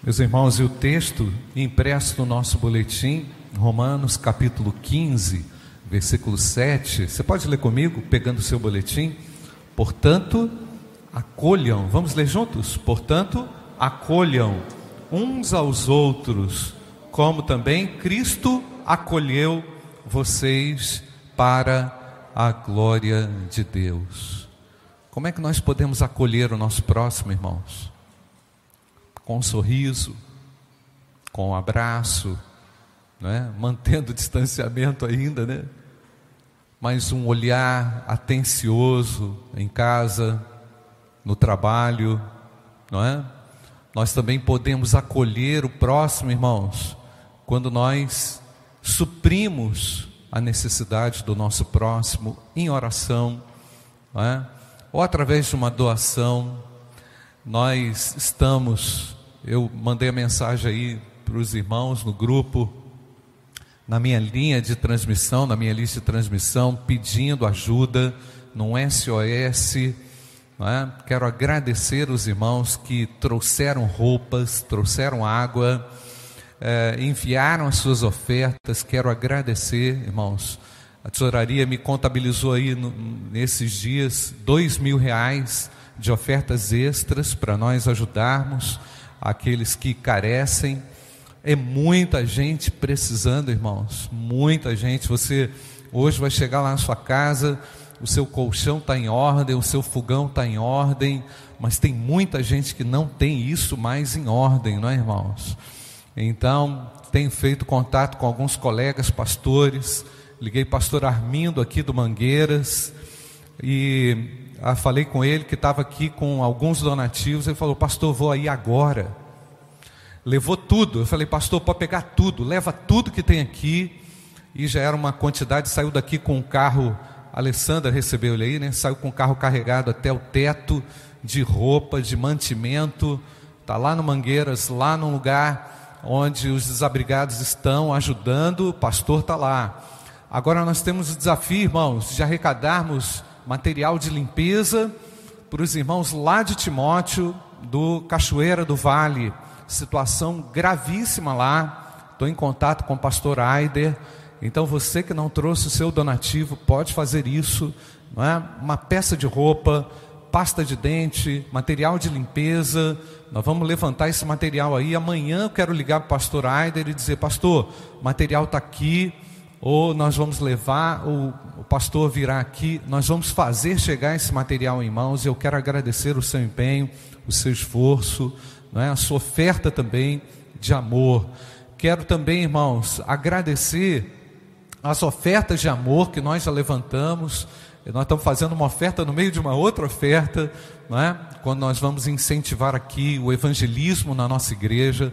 Meus irmãos, e o texto impresso no nosso boletim, Romanos capítulo 15, versículo 7. Você pode ler comigo, pegando o seu boletim? Portanto, acolham, vamos ler juntos? Portanto, acolham uns aos outros, como também Cristo acolheu vocês para a glória de Deus. Como é que nós podemos acolher o nosso próximo, irmãos? Com um sorriso, com um abraço, né? mantendo o distanciamento ainda, né? mas um olhar atencioso em casa, no trabalho, não é? Nós também podemos acolher o próximo, irmãos, quando nós suprimos a necessidade do nosso próximo em oração, não é? ou através de uma doação. Nós estamos eu mandei a mensagem aí para os irmãos no grupo, na minha linha de transmissão, na minha lista de transmissão, pedindo ajuda no SOS. É? Quero agradecer os irmãos que trouxeram roupas, trouxeram água, é, enviaram as suas ofertas. Quero agradecer, irmãos. A tesouraria me contabilizou aí no, nesses dias dois mil reais de ofertas extras para nós ajudarmos aqueles que carecem. É muita gente precisando, irmãos, muita gente. Você hoje vai chegar lá na sua casa, o seu colchão está em ordem, o seu fogão está em ordem, mas tem muita gente que não tem isso mais em ordem, não é, irmãos? Então, tenho feito contato com alguns colegas pastores, liguei pastor Armindo aqui do Mangueiras, e ah, falei com ele que estava aqui com alguns donativos. Ele falou, pastor, vou aí agora. Levou tudo. Eu falei, pastor, pode pegar tudo, leva tudo que tem aqui. E já era uma quantidade, saiu daqui com um carro. A Alessandra recebeu ele aí, né? Saiu com o carro carregado até o teto de roupa, de mantimento. Está lá no Mangueiras, lá num lugar onde os desabrigados estão ajudando. O pastor está lá. Agora nós temos o desafio, irmãos, de arrecadarmos material de limpeza para os irmãos lá de Timóteo, do Cachoeira do Vale. Situação gravíssima lá. Estou em contato com o pastor Aider. Então você que não trouxe o seu donativo, pode fazer isso. Não é? Uma peça de roupa, pasta de dente, material de limpeza. Nós vamos levantar esse material aí. Amanhã eu quero ligar para o pastor Aider e dizer: Pastor, o material está aqui ou nós vamos levar, ou o pastor virá aqui, nós vamos fazer chegar esse material em mãos. Eu quero agradecer o seu empenho, o seu esforço, não é? a sua oferta também de amor. Quero também, irmãos, agradecer as ofertas de amor que nós já levantamos. Nós estamos fazendo uma oferta no meio de uma outra oferta, não é? quando nós vamos incentivar aqui o evangelismo na nossa igreja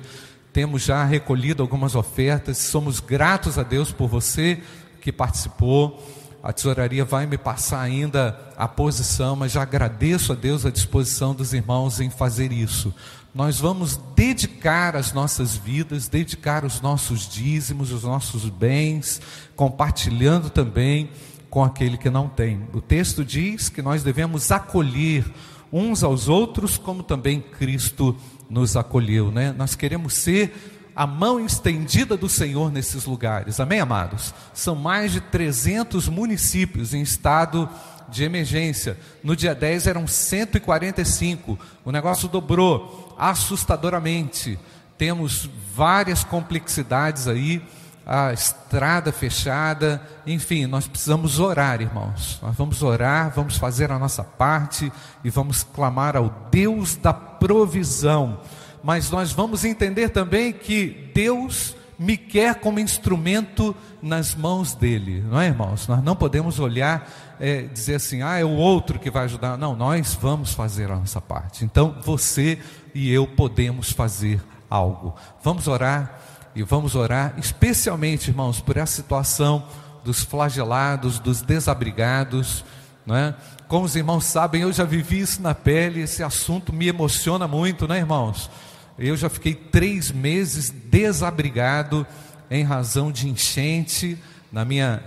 temos já recolhido algumas ofertas, somos gratos a Deus por você que participou. A tesouraria vai me passar ainda a posição, mas já agradeço a Deus a disposição dos irmãos em fazer isso. Nós vamos dedicar as nossas vidas, dedicar os nossos dízimos, os nossos bens, compartilhando também com aquele que não tem. O texto diz que nós devemos acolher uns aos outros, como também Cristo nos acolheu, né? Nós queremos ser a mão estendida do Senhor nesses lugares. Amém, amados? São mais de 300 municípios em estado de emergência. No dia 10 eram 145. O negócio dobrou assustadoramente. Temos várias complexidades aí a estrada fechada, enfim, nós precisamos orar, irmãos. Nós vamos orar, vamos fazer a nossa parte e vamos clamar ao Deus da provisão. Mas nós vamos entender também que Deus me quer como instrumento nas mãos dele, não é, irmãos? Nós não podemos olhar, é, dizer assim, ah, é o outro que vai ajudar. Não, nós vamos fazer a nossa parte. Então, você e eu podemos fazer algo. Vamos orar e vamos orar, especialmente, irmãos, por essa situação dos flagelados, dos desabrigados. Né? Como os irmãos sabem, eu já vivi isso na pele, esse assunto me emociona muito, né, irmãos? Eu já fiquei três meses desabrigado em razão de enchente na minha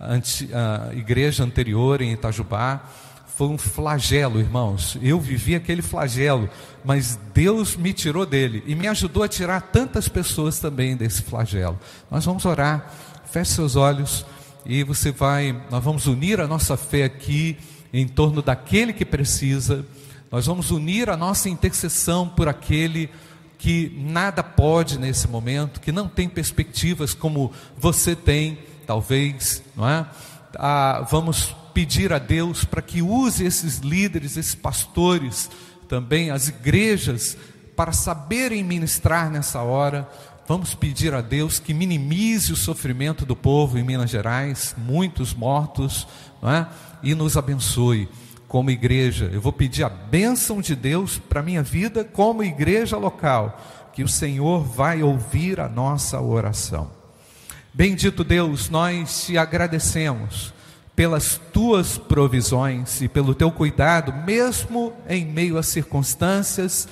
anti, uh, igreja anterior em Itajubá. Foi um flagelo, irmãos. Eu vivi aquele flagelo, mas Deus me tirou dele e me ajudou a tirar tantas pessoas também desse flagelo. Nós vamos orar, feche seus olhos e você vai, nós vamos unir a nossa fé aqui em torno daquele que precisa, nós vamos unir a nossa intercessão por aquele que nada pode nesse momento, que não tem perspectivas como você tem, talvez, não é? Ah, vamos pedir a Deus para que use esses líderes, esses pastores, também as igrejas, para saberem ministrar nessa hora. Vamos pedir a Deus que minimize o sofrimento do povo em Minas Gerais, muitos mortos, não é? e nos abençoe como igreja. Eu vou pedir a bênção de Deus para a minha vida como igreja local, que o Senhor vai ouvir a nossa oração. Bendito Deus, nós te agradecemos pelas tuas provisões e pelo teu cuidado, mesmo em meio a circunstâncias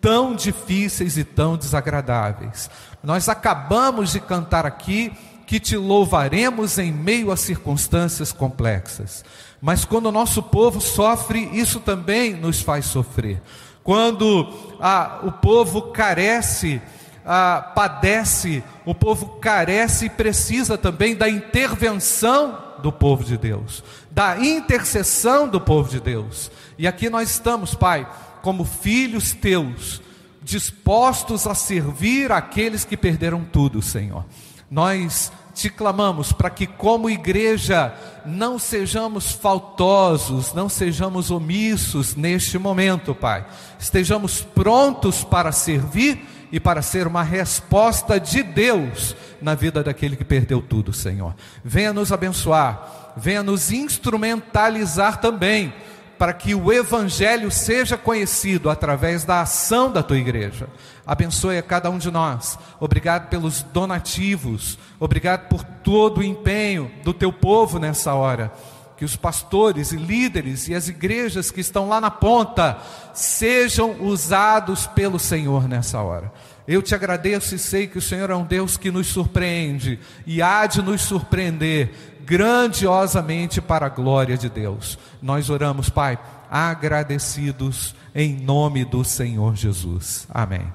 tão difíceis e tão desagradáveis. Nós acabamos de cantar aqui que te louvaremos em meio a circunstâncias complexas. Mas quando o nosso povo sofre, isso também nos faz sofrer. Quando ah, o povo carece, ah, padece, o povo carece e precisa também da intervenção do povo de Deus, da intercessão do povo de Deus. E aqui nós estamos, Pai, como filhos teus, dispostos a servir aqueles que perderam tudo, Senhor. Nós te clamamos para que, como igreja, não sejamos faltosos, não sejamos omissos neste momento, Pai. Estejamos prontos para servir e para ser uma resposta de Deus na vida daquele que perdeu tudo, Senhor. Venha nos abençoar, venha nos instrumentalizar também para que o Evangelho seja conhecido através da ação da tua igreja. Abençoe a cada um de nós. Obrigado pelos donativos. Obrigado por todo o empenho do teu povo nessa hora. Que os pastores e líderes e as igrejas que estão lá na ponta sejam usados pelo Senhor nessa hora. Eu te agradeço e sei que o Senhor é um Deus que nos surpreende e há de nos surpreender grandiosamente para a glória de Deus. Nós oramos, Pai, agradecidos em nome do Senhor Jesus. Amém.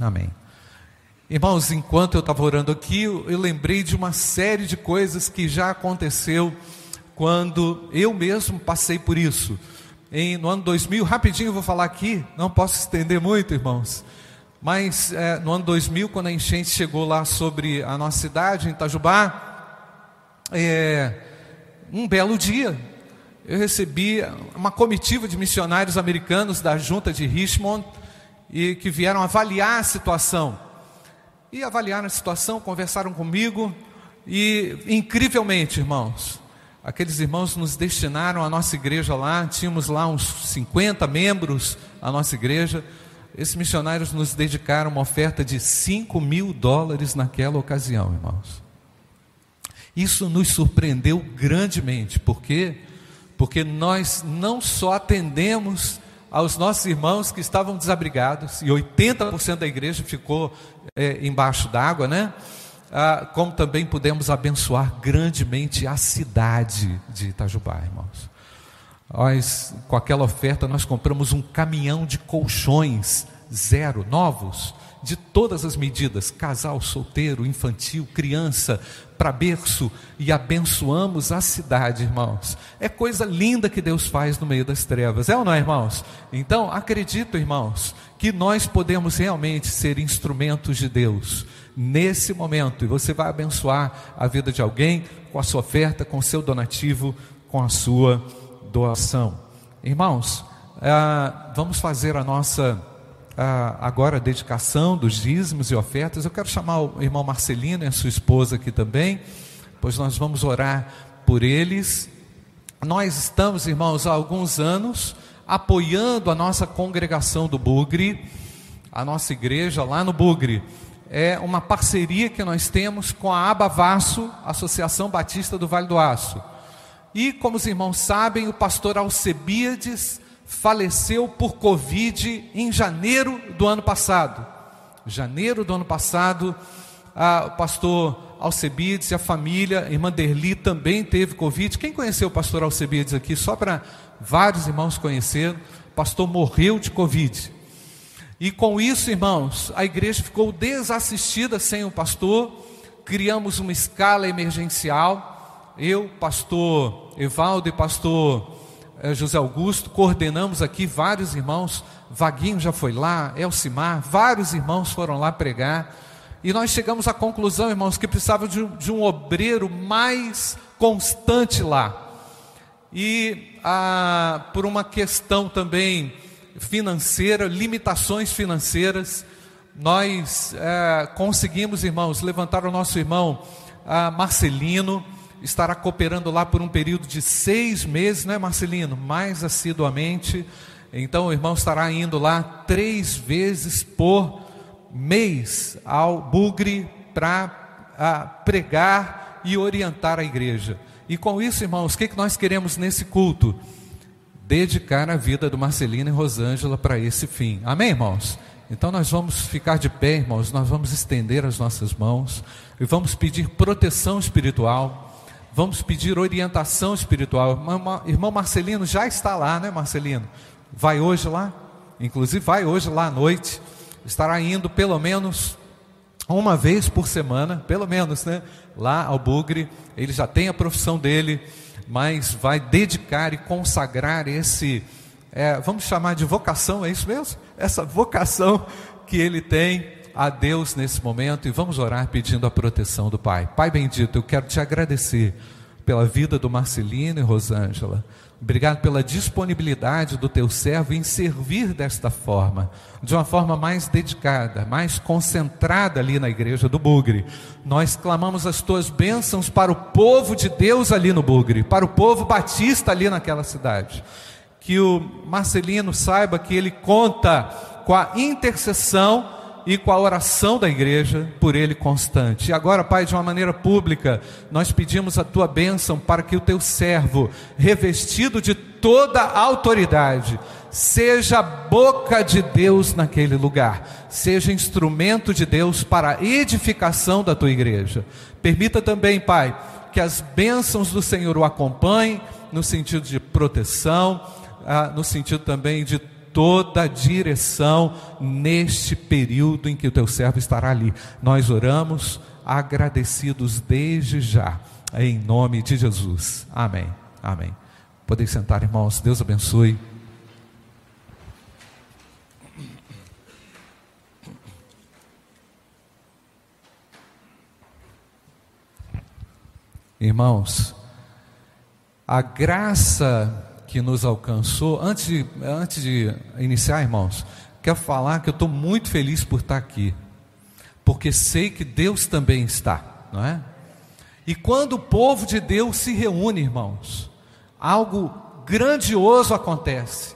Amém. Irmãos, enquanto eu estava orando aqui, eu lembrei de uma série de coisas que já aconteceu quando eu mesmo passei por isso. Em, no ano 2000, rapidinho eu vou falar aqui, não posso estender muito, irmãos. Mas é, no ano 2000, quando a enchente chegou lá sobre a nossa cidade, em Itajubá, é, um belo dia, eu recebi uma comitiva de missionários americanos da junta de Richmond e que vieram avaliar a situação. E avaliaram a situação, conversaram comigo e incrivelmente, irmãos, aqueles irmãos nos destinaram à nossa igreja lá, tínhamos lá uns 50 membros a nossa igreja. Esses missionários nos dedicaram uma oferta de 5 mil dólares naquela ocasião, irmãos. Isso nos surpreendeu grandemente, por quê? Porque nós não só atendemos aos nossos irmãos que estavam desabrigados, e 80% da igreja ficou é, embaixo d'água, né? Ah, como também pudemos abençoar grandemente a cidade de Itajubá, irmãos. Nós, com aquela oferta, nós compramos um caminhão de colchões zero, novos, de todas as medidas, casal, solteiro, infantil, criança, para berço, e abençoamos a cidade, irmãos. É coisa linda que Deus faz no meio das trevas, é ou não é, irmãos? Então, acredito, irmãos, que nós podemos realmente ser instrumentos de Deus nesse momento, e você vai abençoar a vida de alguém com a sua oferta, com o seu donativo, com a sua doação. Irmãos, ah, vamos fazer a nossa ah, agora dedicação dos dízimos e ofertas. Eu quero chamar o irmão Marcelino e a sua esposa aqui também, pois nós vamos orar por eles. Nós estamos, irmãos, há alguns anos apoiando a nossa congregação do Bugre, a nossa igreja lá no Bugre. É uma parceria que nós temos com a Abavaço, Associação Batista do Vale do Aço. E, como os irmãos sabem, o pastor Alcebiades faleceu por Covid em janeiro do ano passado. Janeiro do ano passado, o pastor Alcebiades e a família, irmã Derli também teve Covid. Quem conheceu o pastor Alcebiades aqui? Só para vários irmãos conheceram. O pastor morreu de Covid. E com isso, irmãos, a igreja ficou desassistida sem o pastor. Criamos uma escala emergencial. Eu, pastor Evaldo e pastor eh, José Augusto, coordenamos aqui vários irmãos. Vaguinho já foi lá, Elcimar, vários irmãos foram lá pregar. E nós chegamos à conclusão, irmãos, que precisava de um, de um obreiro mais constante lá. E ah, por uma questão também financeira, limitações financeiras, nós é, conseguimos, irmãos, levantar o nosso irmão Marcelino, estará cooperando lá por um período de seis meses, né, Marcelino? Mais assiduamente. Então o irmão estará indo lá três vezes por mês ao Bugre para pregar e orientar a igreja. E com isso, irmãos, o que, que nós queremos nesse culto? Dedicar a vida do Marcelino e Rosângela para esse fim. Amém, irmãos? Então nós vamos ficar de pé, irmãos, nós vamos estender as nossas mãos e vamos pedir proteção espiritual, vamos pedir orientação espiritual. Irmão Marcelino já está lá, né, Marcelino? Vai hoje lá? Inclusive vai hoje lá à noite estará indo pelo menos uma vez por semana, pelo menos, né? Lá ao Bugre, ele já tem a profissão dele, mas vai dedicar e consagrar esse, é, vamos chamar de vocação, é isso mesmo? Essa vocação que ele tem a Deus nesse momento e vamos orar pedindo a proteção do Pai. Pai bendito, eu quero te agradecer pela vida do Marcelino e Rosângela. Obrigado pela disponibilidade do teu servo em servir desta forma, de uma forma mais dedicada, mais concentrada ali na igreja do Bugre. Nós clamamos as tuas bênçãos para o povo de Deus ali no Bugre, para o povo batista ali naquela cidade. Que o Marcelino saiba que ele conta com a intercessão e com a oração da igreja por ele constante. E agora, Pai, de uma maneira pública, nós pedimos a tua bênção para que o teu servo, revestido de toda a autoridade, seja boca de Deus naquele lugar, seja instrumento de Deus para a edificação da tua igreja. Permita também, Pai, que as bênçãos do Senhor o acompanhem no sentido de proteção, ah, no sentido também de toda a direção neste período em que o teu servo estará ali. Nós oramos agradecidos desde já, em nome de Jesus. Amém. Amém. Podem sentar, irmãos. Deus abençoe. Irmãos, a graça que nos alcançou. Antes de, antes de iniciar, irmãos, quero falar que eu estou muito feliz por estar aqui, porque sei que Deus também está, não é? E quando o povo de Deus se reúne, irmãos, algo grandioso acontece,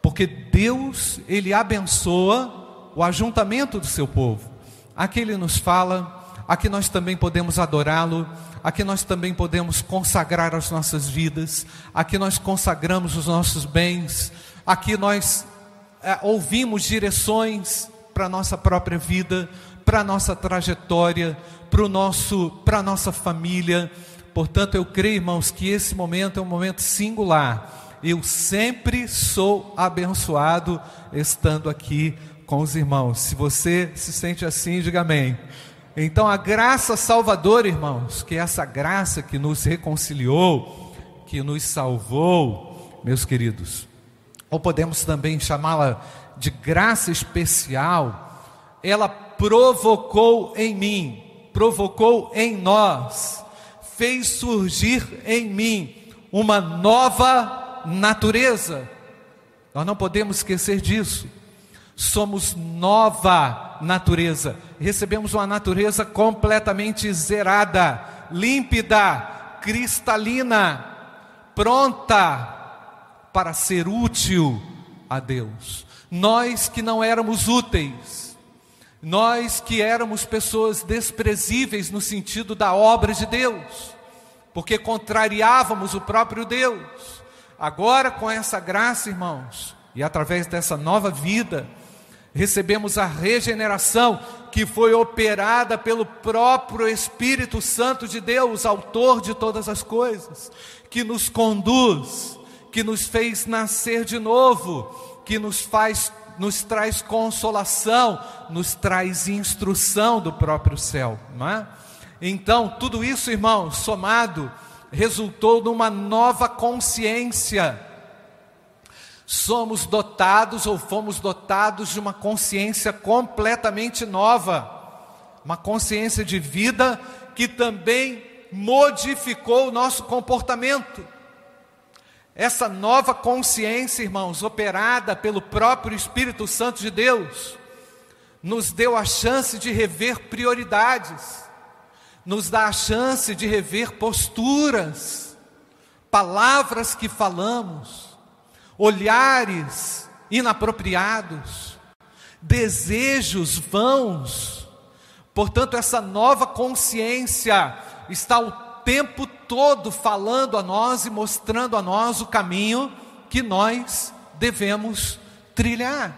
porque Deus, Ele abençoa o ajuntamento do seu povo. Aqui Ele nos fala, aqui nós também podemos adorá-lo, aqui nós também podemos consagrar as nossas vidas, aqui nós consagramos os nossos bens, aqui nós é, ouvimos direções para a nossa própria vida, para a nossa trajetória, para a nossa família. Portanto, eu creio, irmãos, que esse momento é um momento singular. Eu sempre sou abençoado estando aqui com os irmãos. Se você se sente assim, diga amém. Então a graça salvadora, irmãos, que é essa graça que nos reconciliou, que nos salvou, meus queridos, ou podemos também chamá-la de graça especial, ela provocou em mim, provocou em nós, fez surgir em mim uma nova natureza. Nós não podemos esquecer disso. Somos nova natureza. Recebemos uma natureza completamente zerada, límpida, cristalina, pronta para ser útil a Deus. Nós que não éramos úteis, nós que éramos pessoas desprezíveis no sentido da obra de Deus, porque contrariávamos o próprio Deus. Agora, com essa graça, irmãos, e através dessa nova vida, recebemos a regeneração que foi operada pelo próprio Espírito Santo de Deus, autor de todas as coisas, que nos conduz, que nos fez nascer de novo, que nos faz nos traz consolação, nos traz instrução do próprio céu, não é? Então, tudo isso, irmãos, somado, resultou numa nova consciência. Somos dotados ou fomos dotados de uma consciência completamente nova, uma consciência de vida que também modificou o nosso comportamento. Essa nova consciência, irmãos, operada pelo próprio Espírito Santo de Deus, nos deu a chance de rever prioridades, nos dá a chance de rever posturas, palavras que falamos, olhares inapropriados, desejos vãos. Portanto, essa nova consciência está o tempo todo falando a nós e mostrando a nós o caminho que nós devemos trilhar,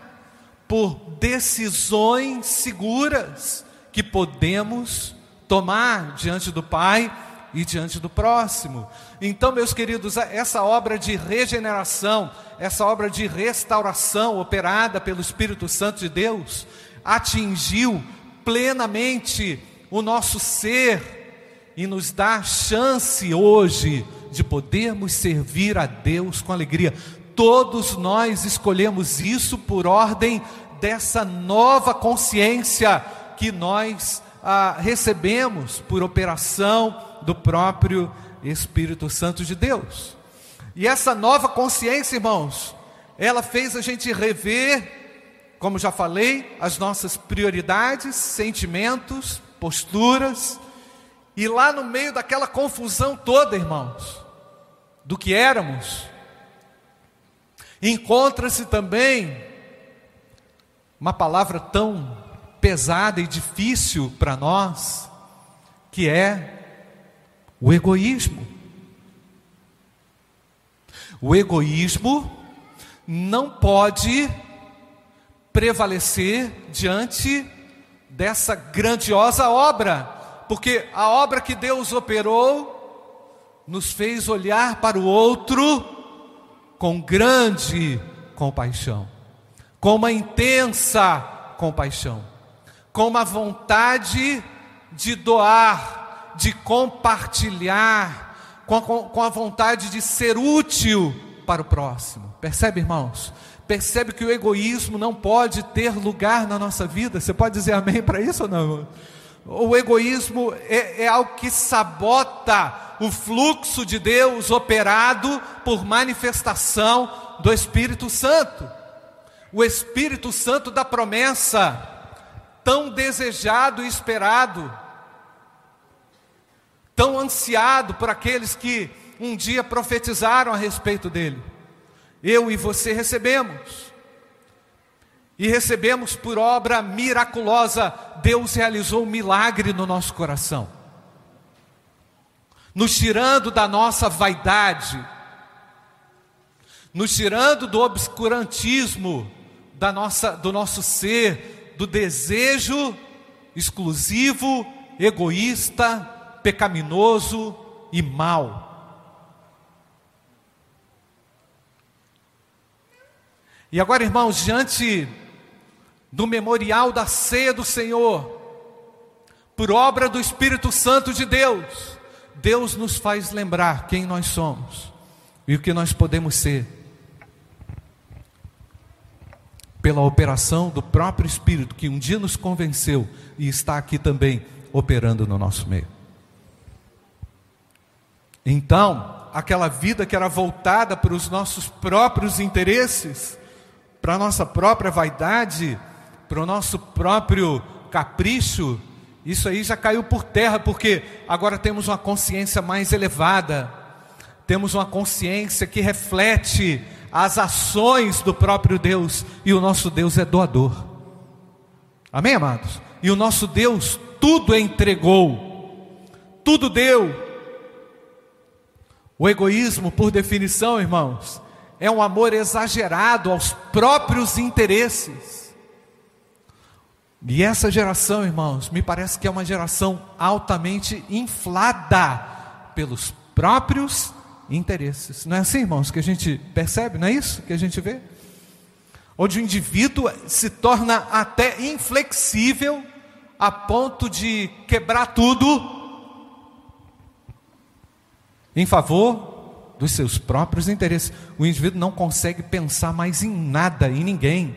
por decisões seguras que podemos tomar diante do Pai e diante do próximo. Então, meus queridos, essa obra de regeneração, essa obra de restauração operada pelo Espírito Santo de Deus, atingiu plenamente o nosso ser e nos dá chance hoje de podermos servir a Deus com alegria. Todos nós escolhemos isso por ordem dessa nova consciência que nós ah, recebemos por operação do próprio Espírito Santo de Deus. E essa nova consciência, irmãos, ela fez a gente rever, como já falei, as nossas prioridades, sentimentos, posturas, e lá no meio daquela confusão toda, irmãos, do que éramos, encontra-se também uma palavra tão pesada e difícil para nós, que é o egoísmo. O egoísmo não pode prevalecer diante dessa grandiosa obra porque a obra que Deus operou nos fez olhar para o outro com grande compaixão, com uma intensa compaixão, com uma vontade de doar, de compartilhar, com a, com a vontade de ser útil para o próximo. Percebe, irmãos? Percebe que o egoísmo não pode ter lugar na nossa vida. Você pode dizer amém para isso ou não? O egoísmo é, é algo que sabota o fluxo de Deus operado por manifestação do Espírito Santo. O Espírito Santo da promessa, tão desejado e esperado, tão ansiado por aqueles que um dia profetizaram a respeito dele. Eu e você recebemos. E recebemos por obra miraculosa, Deus realizou um milagre no nosso coração, nos tirando da nossa vaidade, nos tirando do obscurantismo da nossa, do nosso ser, do desejo exclusivo, egoísta, pecaminoso e mau. E agora, irmãos, diante do memorial da ceia do Senhor, por obra do Espírito Santo de Deus, Deus nos faz lembrar quem nós somos e o que nós podemos ser. Pela operação do próprio Espírito que um dia nos convenceu e está aqui também operando no nosso meio. Então, aquela vida que era voltada para os nossos próprios interesses, para a nossa própria vaidade, para o nosso próprio capricho, isso aí já caiu por terra, porque agora temos uma consciência mais elevada, temos uma consciência que reflete as ações do próprio Deus, e o nosso Deus é doador. Amém, amados? E o nosso Deus tudo entregou, tudo deu. O egoísmo, por definição, irmãos, é um amor exagerado aos próprios interesses E essa geração, irmãos, me parece que é uma geração altamente inflada pelos próprios interesses. Não é assim, irmãos, que a gente percebe, não é isso que a gente vê? Onde o indivíduo se torna até inflexível a ponto de quebrar tudo em favor dos seus próprios interesses. O indivíduo não consegue pensar mais em nada, em ninguém.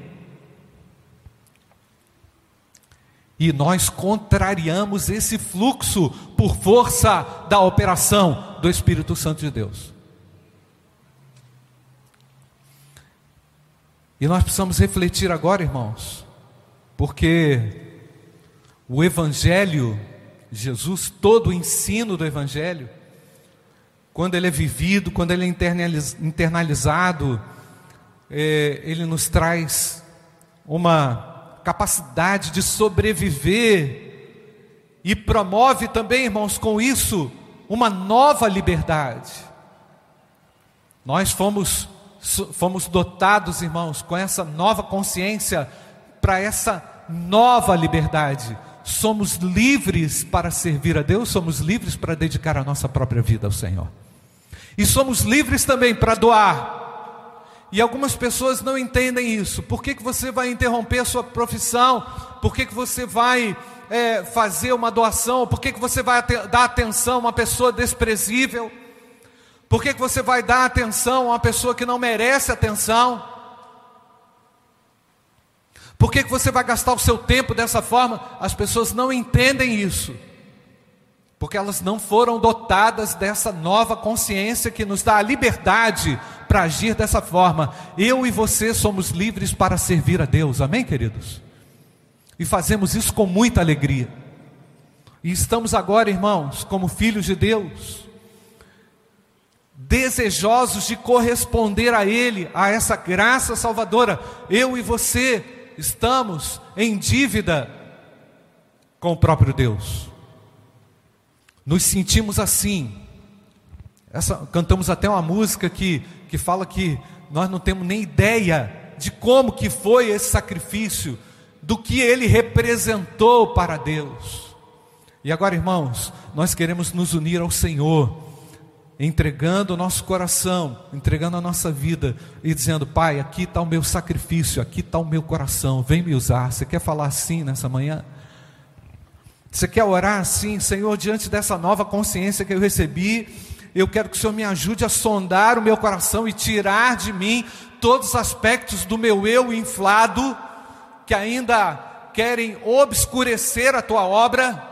E nós contrariamos esse fluxo por força da operação do Espírito Santo de Deus. E nós precisamos refletir agora, irmãos, porque o Evangelho, Jesus, todo o ensino do Evangelho, quando ele é vivido, quando ele é internalizado, é, ele nos traz uma capacidade de sobreviver e promove também, irmãos, com isso, uma nova liberdade. Nós fomos, fomos dotados, irmãos, com essa nova consciência para essa nova liberdade. Somos livres para servir a Deus, somos livres para dedicar a nossa própria vida ao Senhor. E somos livres também para doar. E algumas pessoas não entendem isso. Por que, que você vai interromper a sua profissão? Por que, que você vai é, fazer uma doação? Por que, que você vai dar atenção a uma pessoa desprezível? Por que, que você vai dar atenção a uma pessoa que não merece atenção? Por que, que você vai gastar o seu tempo dessa forma? As pessoas não entendem isso porque elas não foram dotadas dessa nova consciência que nos dá a liberdade para agir dessa forma. Eu e você somos livres para servir a Deus, amém, queridos? E fazemos isso com muita alegria. E estamos agora, irmãos, como filhos de Deus, desejosos de corresponder a Ele, a essa graça salvadora. Eu e você estamos em dívida com o próprio Deus nos sentimos assim. Essa, cantamos até uma música que, que fala que nós não temos nem ideia de como que foi esse sacrifício, do que ele representou para Deus. E agora, irmãos, nós queremos nos unir ao Senhor, entregando o nosso coração, entregando a nossa vida e dizendo: Pai, aqui está o meu sacrifício, aqui está o meu coração, vem me usar. Você quer falar assim nessa manhã? Você quer orar assim, Senhor, diante dessa nova consciência que eu recebi? Eu quero que o Senhor me ajude a sondar o meu coração e tirar de mim todos os aspectos do meu eu inflado, que ainda querem obscurecer a tua obra,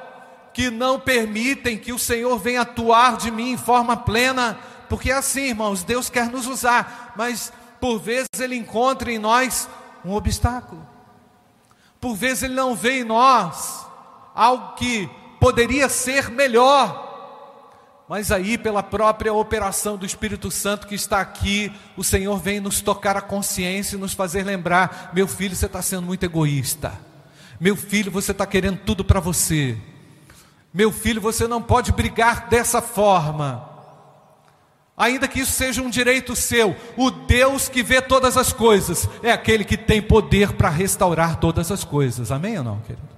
que não permitem que o Senhor venha atuar de mim em forma plena, porque é assim, irmãos, Deus quer nos usar, mas por vezes Ele encontra em nós um obstáculo, por vezes Ele não vê em nós algo que poderia ser melhor. Mas aí, pela própria operação do Espírito Santo que está aqui, o Senhor vem nos tocar a consciência e nos fazer lembrar: meu filho, você está sendo muito egoísta. Meu filho, você está querendo tudo para você. Meu filho, você não pode brigar dessa forma. Ainda que isso seja um direito seu, o Deus que vê todas as coisas é aquele que tem poder para restaurar todas as coisas. Amém ou não, querido?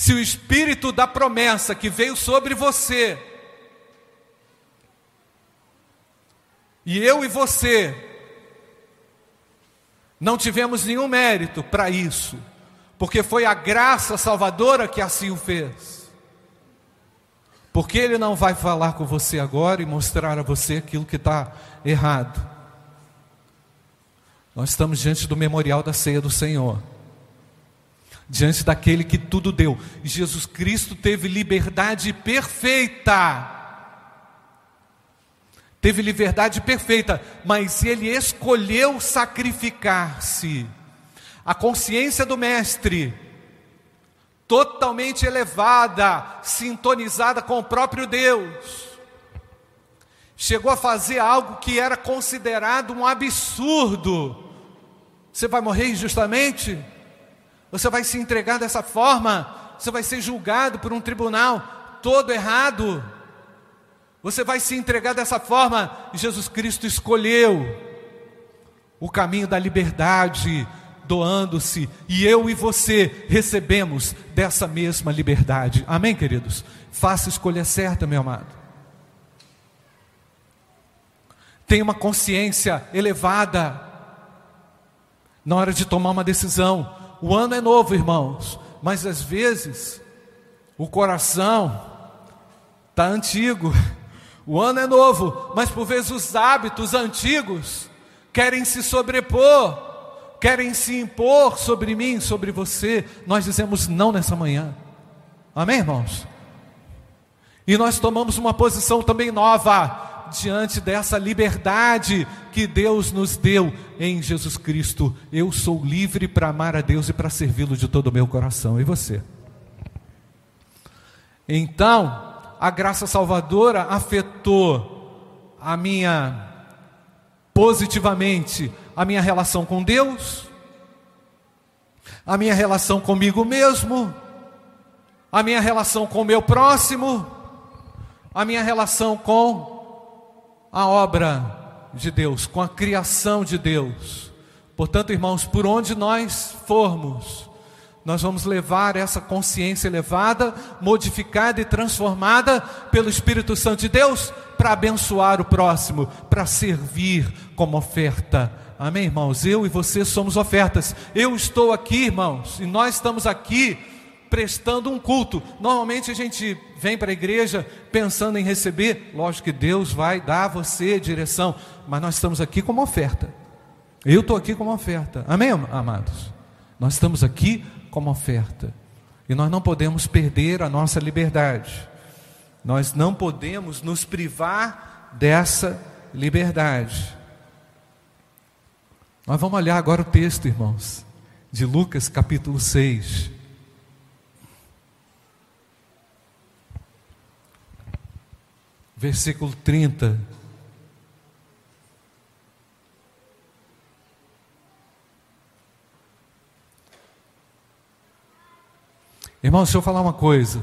Se o espírito da promessa que veio sobre você, e eu e você, não tivemos nenhum mérito para isso, porque foi a graça salvadora que assim o fez. Porque Ele não vai falar com você agora e mostrar a você aquilo que está errado. Nós estamos diante do memorial da ceia do Senhor diante daquele que tudo deu. Jesus Cristo teve liberdade perfeita. Teve liberdade perfeita, mas ele escolheu sacrificar-se. A consciência do Mestre, totalmente elevada, sintonizada com o próprio Deus, chegou a fazer algo que era considerado um absurdo. Você vai morrer injustamente? Você vai se entregar dessa forma, você vai ser julgado por um tribunal todo errado. Você vai se entregar dessa forma. Jesus Cristo escolheu o caminho da liberdade, doando-se, e eu e você recebemos dessa mesma liberdade. Amém, queridos? Faça a escolha certa, meu amado. Tenha uma consciência elevada na hora de tomar uma decisão. O ano é novo, irmãos, mas às vezes o coração está antigo. O ano é novo, mas por vezes os hábitos antigos querem se sobrepor, querem se impor sobre mim, sobre você. Nós dizemos não nessa manhã. Amém, irmãos? E nós tomamos uma posição também nova diante dessa liberdade que Deus nos deu em Jesus Cristo. Eu sou livre para amar a Deus e para servi-lo de todo o meu coração. E você? Então, a graça salvadora afetou a minha positivamente a minha relação com Deus, a minha relação comigo mesmo, a minha relação com o meu próximo, a minha relação com a obra de Deus, com a criação de Deus. Portanto, irmãos, por onde nós formos, nós vamos levar essa consciência elevada, modificada e transformada pelo Espírito Santo de Deus para abençoar o próximo, para servir como oferta. Amém, irmãos? Eu e você somos ofertas. Eu estou aqui, irmãos, e nós estamos aqui prestando um culto. Normalmente a gente vem para a igreja pensando em receber, lógico que Deus vai dar a você direção, mas nós estamos aqui como oferta. Eu estou aqui como oferta. Amém, amados? Nós estamos aqui como oferta. E nós não podemos perder a nossa liberdade. Nós não podemos nos privar dessa liberdade. Nós vamos olhar agora o texto, irmãos, de Lucas capítulo 6. Versículo 30. Irmão, deixa eu falar uma coisa.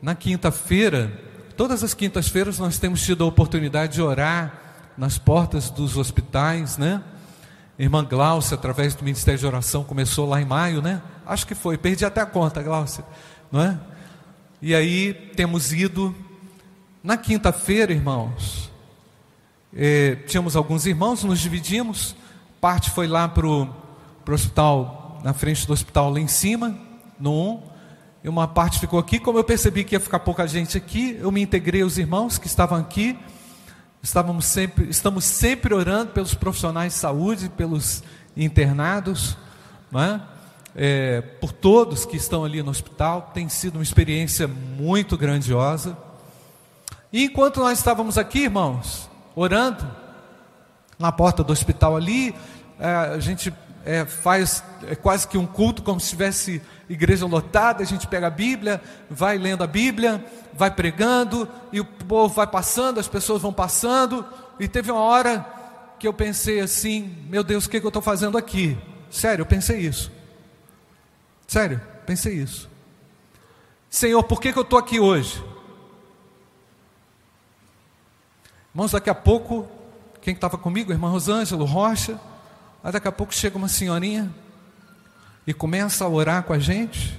Na quinta-feira, todas as quintas-feiras nós temos tido a oportunidade de orar nas portas dos hospitais, né? Irmã Glaucia, através do Ministério de Oração, começou lá em maio, né? Acho que foi, perdi até a conta, Glaucia, não é? E aí temos ido. Na quinta-feira, irmãos, eh, tínhamos alguns irmãos, nos dividimos. Parte foi lá para o hospital, na frente do hospital lá em cima, no 1 e uma parte ficou aqui. Como eu percebi que ia ficar pouca gente aqui, eu me integrei aos irmãos que estavam aqui. Estávamos sempre, estamos sempre orando pelos profissionais de saúde, pelos internados, é? É, por todos que estão ali no hospital. Tem sido uma experiência muito grandiosa. E enquanto nós estávamos aqui, irmãos, orando, na porta do hospital ali, é, a gente é, faz é quase que um culto como se tivesse igreja lotada, a gente pega a Bíblia, vai lendo a Bíblia, vai pregando, e o povo vai passando, as pessoas vão passando, e teve uma hora que eu pensei assim: meu Deus, o que, que eu estou fazendo aqui? Sério, eu pensei isso. Sério, pensei isso. Senhor, por que, que eu estou aqui hoje? Irmãos, daqui a pouco, quem estava comigo, irmã Rosângela, Rocha, Aí daqui a pouco chega uma senhorinha e começa a orar com a gente.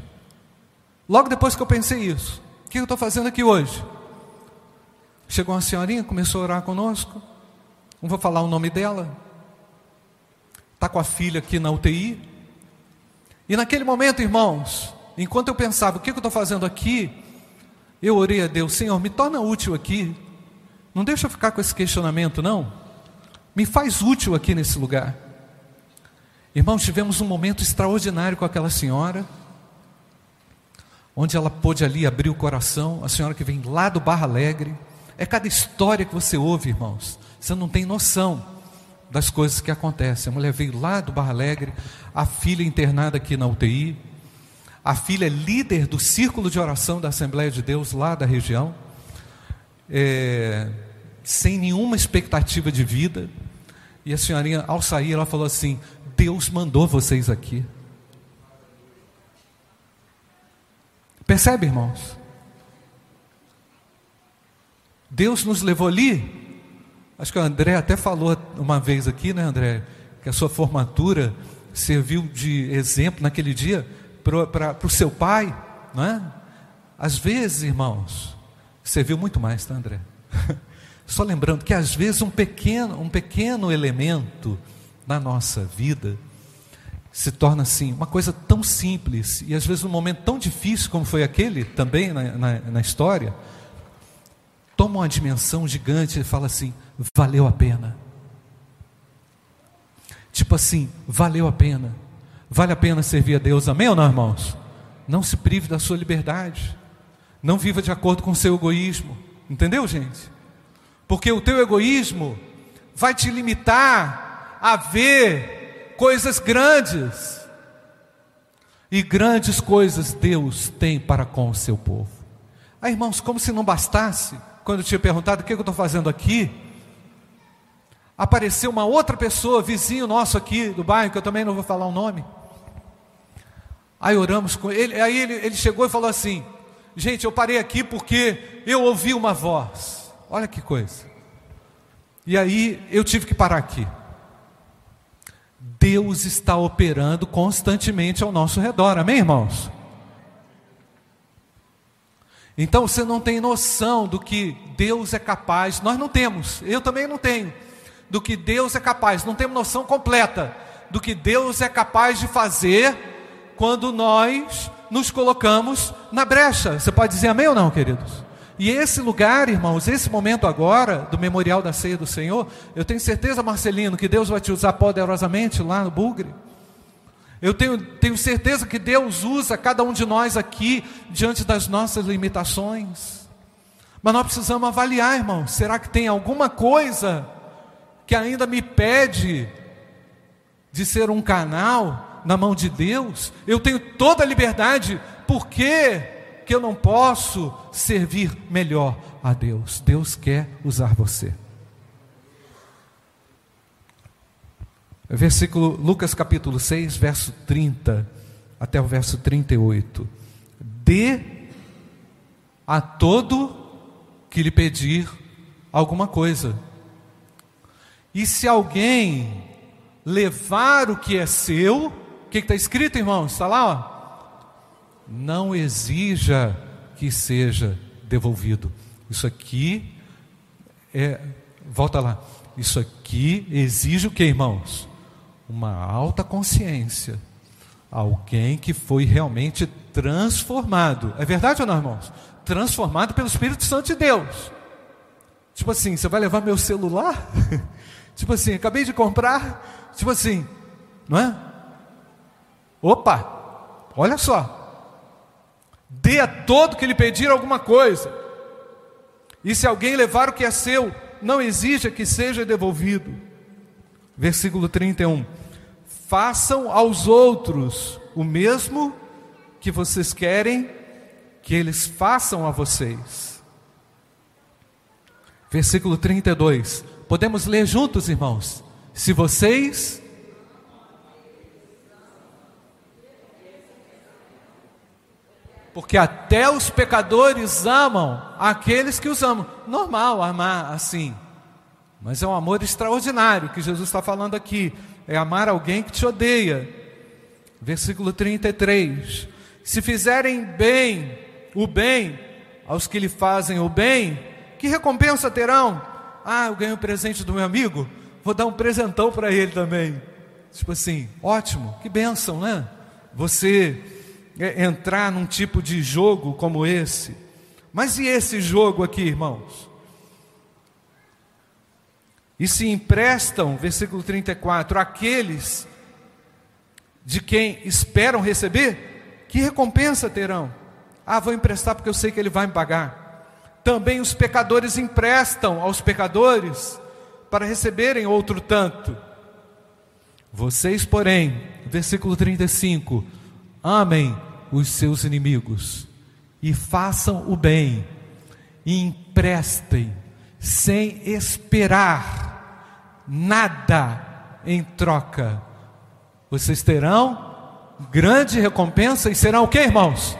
Logo depois que eu pensei isso, o que eu estou fazendo aqui hoje? Chegou uma senhorinha, começou a orar conosco. Não vou falar o nome dela. Está com a filha aqui na UTI. E naquele momento, irmãos, enquanto eu pensava, o que eu estou fazendo aqui? Eu orei a Deus, Senhor, me torna útil aqui. Não deixa eu ficar com esse questionamento, não. Me faz útil aqui nesse lugar. Irmãos, tivemos um momento extraordinário com aquela senhora, onde ela pôde ali abrir o coração, a senhora que vem lá do Barra Alegre. É cada história que você ouve, irmãos, você não tem noção das coisas que acontecem. A mulher veio lá do Barra Alegre, a filha internada aqui na UTI, a filha é líder do círculo de oração da Assembleia de Deus lá da região, é, sem nenhuma expectativa de vida. E a senhorinha, ao sair, ela falou assim: Deus mandou vocês aqui. Percebe, irmãos? Deus nos levou ali. Acho que o André até falou uma vez aqui, né, André? Que a sua formatura serviu de exemplo naquele dia para o seu pai, não é? Às vezes, irmãos, serviu muito mais, tá, André? Só lembrando que às vezes um pequeno, um pequeno elemento na nossa vida se torna assim, uma coisa tão simples, e às vezes um momento tão difícil como foi aquele também na, na, na história, toma uma dimensão gigante e fala assim: valeu a pena. Tipo assim, valeu a pena. Vale a pena servir a Deus, amém ou não, irmãos? Não se prive da sua liberdade. Não viva de acordo com o seu egoísmo. Entendeu, gente? Porque o teu egoísmo vai te limitar a ver coisas grandes. E grandes coisas Deus tem para com o seu povo. Ah, irmãos, como se não bastasse, quando eu tinha perguntado o que eu estou fazendo aqui, apareceu uma outra pessoa, vizinho nosso aqui do bairro, que eu também não vou falar o nome. Aí oramos com ele, aí ele, ele chegou e falou assim: Gente, eu parei aqui porque eu ouvi uma voz. Olha que coisa. E aí eu tive que parar aqui. Deus está operando constantemente ao nosso redor, amém, irmãos? Então você não tem noção do que Deus é capaz, nós não temos, eu também não tenho, do que Deus é capaz, não temos noção completa do que Deus é capaz de fazer quando nós nos colocamos na brecha. Você pode dizer amém ou não, queridos? E esse lugar, irmãos, esse momento agora do memorial da ceia do Senhor, eu tenho certeza, Marcelino, que Deus vai te usar poderosamente lá no Bugre. Eu tenho, tenho certeza que Deus usa cada um de nós aqui diante das nossas limitações. Mas nós precisamos avaliar, irmão. Será que tem alguma coisa que ainda me pede de ser um canal na mão de Deus, eu tenho toda a liberdade, por que, que eu não posso servir melhor a Deus? Deus quer usar você. Versículo Lucas capítulo 6, verso 30 até o verso 38. Dê a todo que lhe pedir alguma coisa. E se alguém levar o que é seu, o que está escrito, irmãos? Está lá, ó. Não exija que seja devolvido. Isso aqui é, volta lá. Isso aqui exige o que, irmãos? Uma alta consciência. Alguém que foi realmente transformado. É verdade ou não, irmãos? Transformado pelo Espírito Santo de Deus. Tipo assim, você vai levar meu celular? tipo assim, acabei de comprar. Tipo assim, não é? Opa, olha só. Dê a todo que lhe pedir alguma coisa. E se alguém levar o que é seu, não exija que seja devolvido. Versículo 31. Façam aos outros o mesmo que vocês querem que eles façam a vocês. Versículo 32. Podemos ler juntos, irmãos? Se vocês Porque até os pecadores amam aqueles que os amam. Normal amar assim. Mas é um amor extraordinário que Jesus está falando aqui. É amar alguém que te odeia. Versículo 33. Se fizerem bem, o bem, aos que lhe fazem o bem, que recompensa terão? Ah, eu ganhei um presente do meu amigo, vou dar um presentão para ele também. Tipo assim, ótimo, que bênção, né? Você entrar num tipo de jogo como esse. Mas e esse jogo aqui, irmãos? E se emprestam, versículo 34, aqueles de quem esperam receber, que recompensa terão? Ah, vou emprestar porque eu sei que ele vai me pagar. Também os pecadores emprestam aos pecadores para receberem outro tanto. Vocês, porém, versículo 35, amem os seus inimigos e façam o bem e emprestem sem esperar nada em troca. Vocês terão grande recompensa e serão o que, irmãos?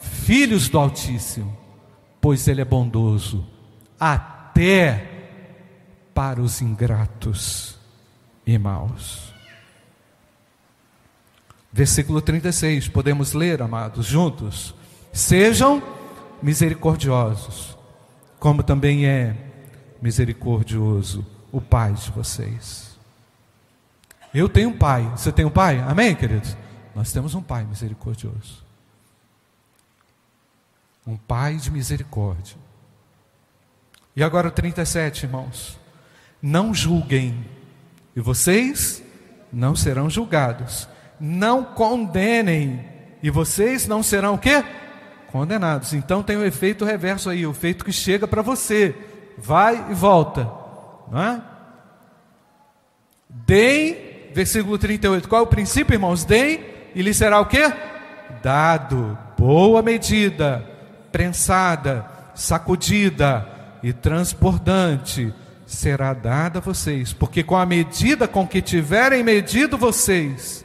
Filhos do Altíssimo, pois Ele é bondoso até para os ingratos e maus. Versículo 36, podemos ler, amados, juntos? Sejam misericordiosos, como também é misericordioso o Pai de vocês. Eu tenho um Pai, você tem um Pai? Amém, queridos? Nós temos um Pai misericordioso. Um Pai de misericórdia. E agora o 37, irmãos. Não julguem, e vocês não serão julgados. Não condenem, e vocês não serão o quê? Condenados. Então tem o efeito reverso aí, o efeito que chega para você. Vai e volta. Não é? Deem, versículo 38. Qual é o princípio, irmãos? Deem e lhe será o quê? Dado. Boa medida, prensada, sacudida e transbordante será dada a vocês, porque com a medida com que tiverem medido vocês,